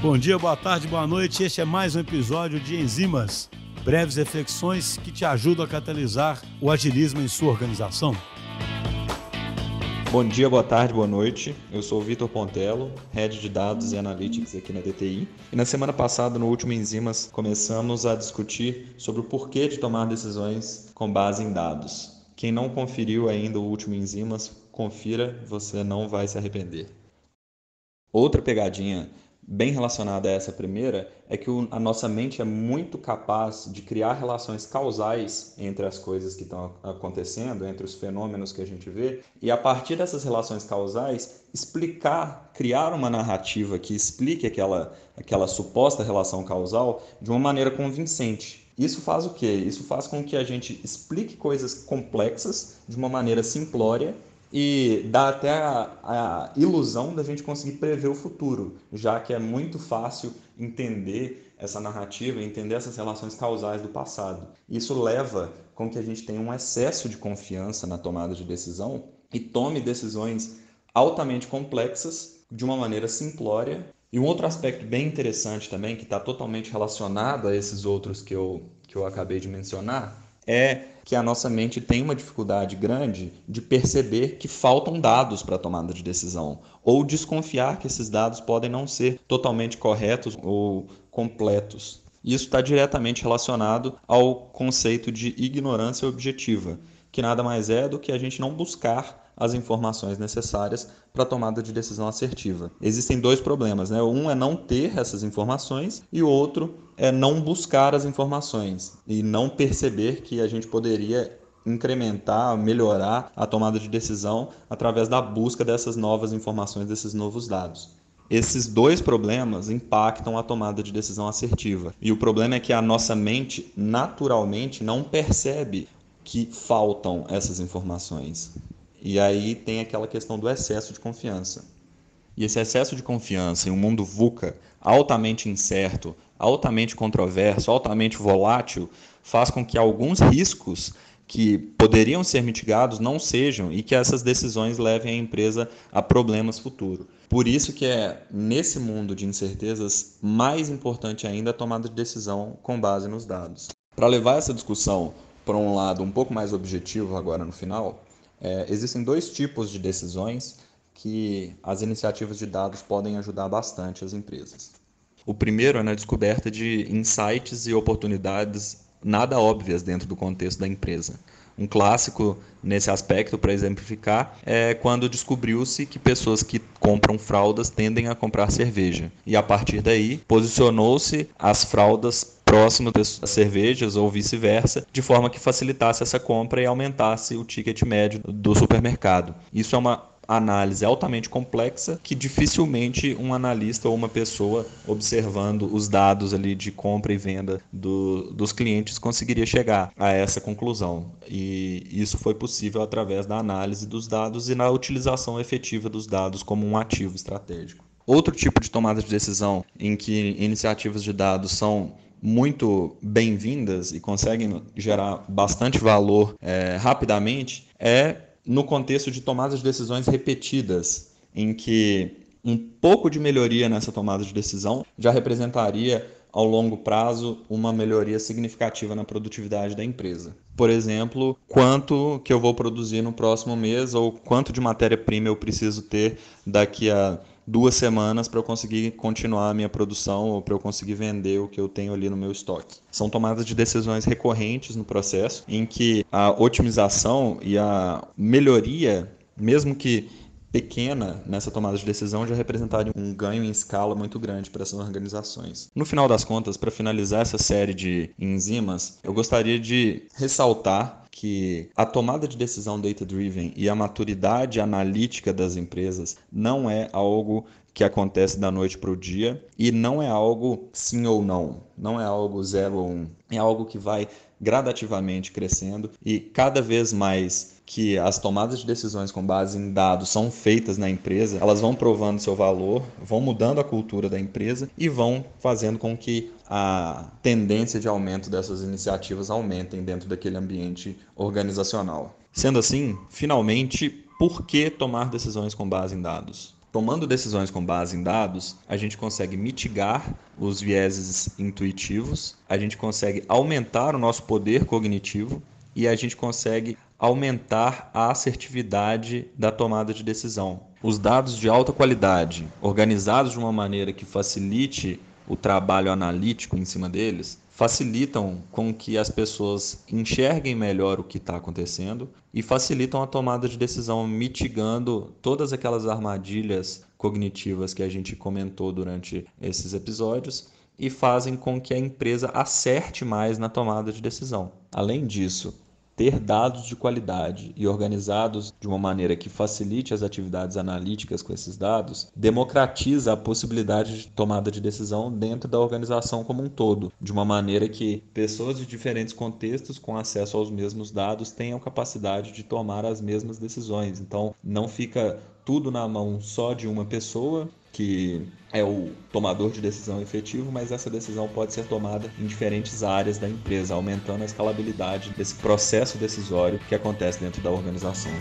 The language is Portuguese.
Bom dia, boa tarde, boa noite. Este é mais um episódio de Enzimas, breves reflexões que te ajudam a catalisar o agilismo em sua organização. Bom dia, boa tarde, boa noite. Eu sou o Vitor Pontello, Head de Dados e Analytics aqui na DTI. E na semana passada, no último Enzimas, começamos a discutir sobre o porquê de tomar decisões com base em dados. Quem não conferiu ainda o último Enzimas, confira, você não vai se arrepender. Outra pegadinha bem relacionada a essa primeira é que a nossa mente é muito capaz de criar relações causais entre as coisas que estão acontecendo, entre os fenômenos que a gente vê, e a partir dessas relações causais explicar, criar uma narrativa que explique aquela, aquela suposta relação causal de uma maneira convincente. Isso faz o quê? Isso faz com que a gente explique coisas complexas de uma maneira simplória e dá até a, a, ilusão da gente conseguir prever o futuro, já que é muito fácil entender essa narrativa, entender essas relações causais do passado. Isso leva com que a gente tenha um excesso de confiança na tomada de decisão e tome decisões altamente complexas de uma maneira simplória. E um outro aspecto bem interessante também, que está totalmente relacionado a esses outros que eu, que eu acabei de mencionar, é que a nossa mente tem uma dificuldade grande de perceber que faltam dados para a tomada de decisão, ou desconfiar que esses dados podem não ser totalmente corretos ou completos. Isso está diretamente relacionado ao conceito de ignorância objetiva, que nada mais é do que a gente não buscar as informações necessárias para a tomada de decisão assertiva. Existem dois problemas, né? Um é não ter essas informações e o outro é não buscar as informações e não perceber que a gente poderia incrementar, melhorar a tomada de decisão através da busca dessas novas informações, desses novos dados. Esses dois problemas impactam a tomada de decisão assertiva. E o problema é que a nossa mente naturalmente não percebe que faltam essas informações. E aí tem aquela questão do excesso de confiança. E esse excesso de confiança em um mundo VUCA altamente incerto, altamente controverso, altamente volátil, faz com que alguns riscos que poderiam ser mitigados não sejam e que essas decisões levem a empresa a problemas futuros. Por isso que é nesse mundo de incertezas mais importante ainda a tomada de decisão com base nos dados. Para levar essa discussão para um lado um pouco mais objetivo agora no final, é, existem dois tipos de decisões que as iniciativas de dados podem ajudar bastante as empresas. O primeiro é na descoberta de insights e oportunidades nada óbvias dentro do contexto da empresa. Um clássico nesse aspecto, para exemplificar, é quando descobriu-se que pessoas que compram fraldas tendem a comprar cerveja. E a partir daí, posicionou-se as fraldas próximo das cervejas ou vice-versa, de forma que facilitasse essa compra e aumentasse o ticket médio do supermercado. Isso é uma análise altamente complexa que dificilmente um analista ou uma pessoa observando os dados ali de compra e venda do, dos clientes conseguiria chegar a essa conclusão. E isso foi possível através da análise dos dados e na utilização efetiva dos dados como um ativo estratégico. Outro tipo de tomada de decisão em que iniciativas de dados são muito bem-vindas e conseguem gerar bastante valor é, rapidamente é no contexto de tomadas de decisões repetidas, em que um pouco de melhoria nessa tomada de decisão já representaria ao longo prazo uma melhoria significativa na produtividade da empresa. Por exemplo, quanto que eu vou produzir no próximo mês ou quanto de matéria-prima eu preciso ter daqui a duas semanas para eu conseguir continuar a minha produção ou para eu conseguir vender o que eu tenho ali no meu estoque. São tomadas de decisões recorrentes no processo em que a otimização e a melhoria, mesmo que pequena nessa tomada de decisão já representaria um ganho em escala muito grande para essas organizações. No final das contas, para finalizar essa série de enzimas, eu gostaria de ressaltar que a tomada de decisão data-driven e a maturidade analítica das empresas não é algo que acontece da noite para o dia e não é algo sim ou não, não é algo zero ou um, é algo que vai gradativamente crescendo e cada vez mais que as tomadas de decisões com base em dados são feitas na empresa, elas vão provando seu valor, vão mudando a cultura da empresa e vão fazendo com que a tendência de aumento dessas iniciativas aumentem dentro daquele ambiente organizacional. Sendo assim, finalmente, por que tomar decisões com base em dados? Tomando decisões com base em dados, a gente consegue mitigar os vieses intuitivos, a gente consegue aumentar o nosso poder cognitivo e a gente consegue aumentar a assertividade da tomada de decisão. Os dados de alta qualidade, organizados de uma maneira que facilite o trabalho analítico em cima deles, facilitam com que as pessoas enxerguem melhor o que está acontecendo e facilitam a tomada de decisão, mitigando todas aquelas armadilhas cognitivas que a gente comentou durante esses episódios e fazem com que a empresa acerte mais na tomada de decisão. Além disso, ter dados de qualidade e organizados de uma maneira que facilite as atividades analíticas com esses dados, democratiza a possibilidade de tomada de decisão dentro da organização como um todo, de uma maneira que pessoas de diferentes contextos com acesso aos mesmos dados tenham capacidade de tomar as mesmas decisões. Então, não fica tudo na mão só de uma pessoa que é o tomador de decisão efetivo, mas essa decisão pode ser tomada em diferentes áreas da empresa, aumentando a escalabilidade desse processo decisório que acontece dentro da organização.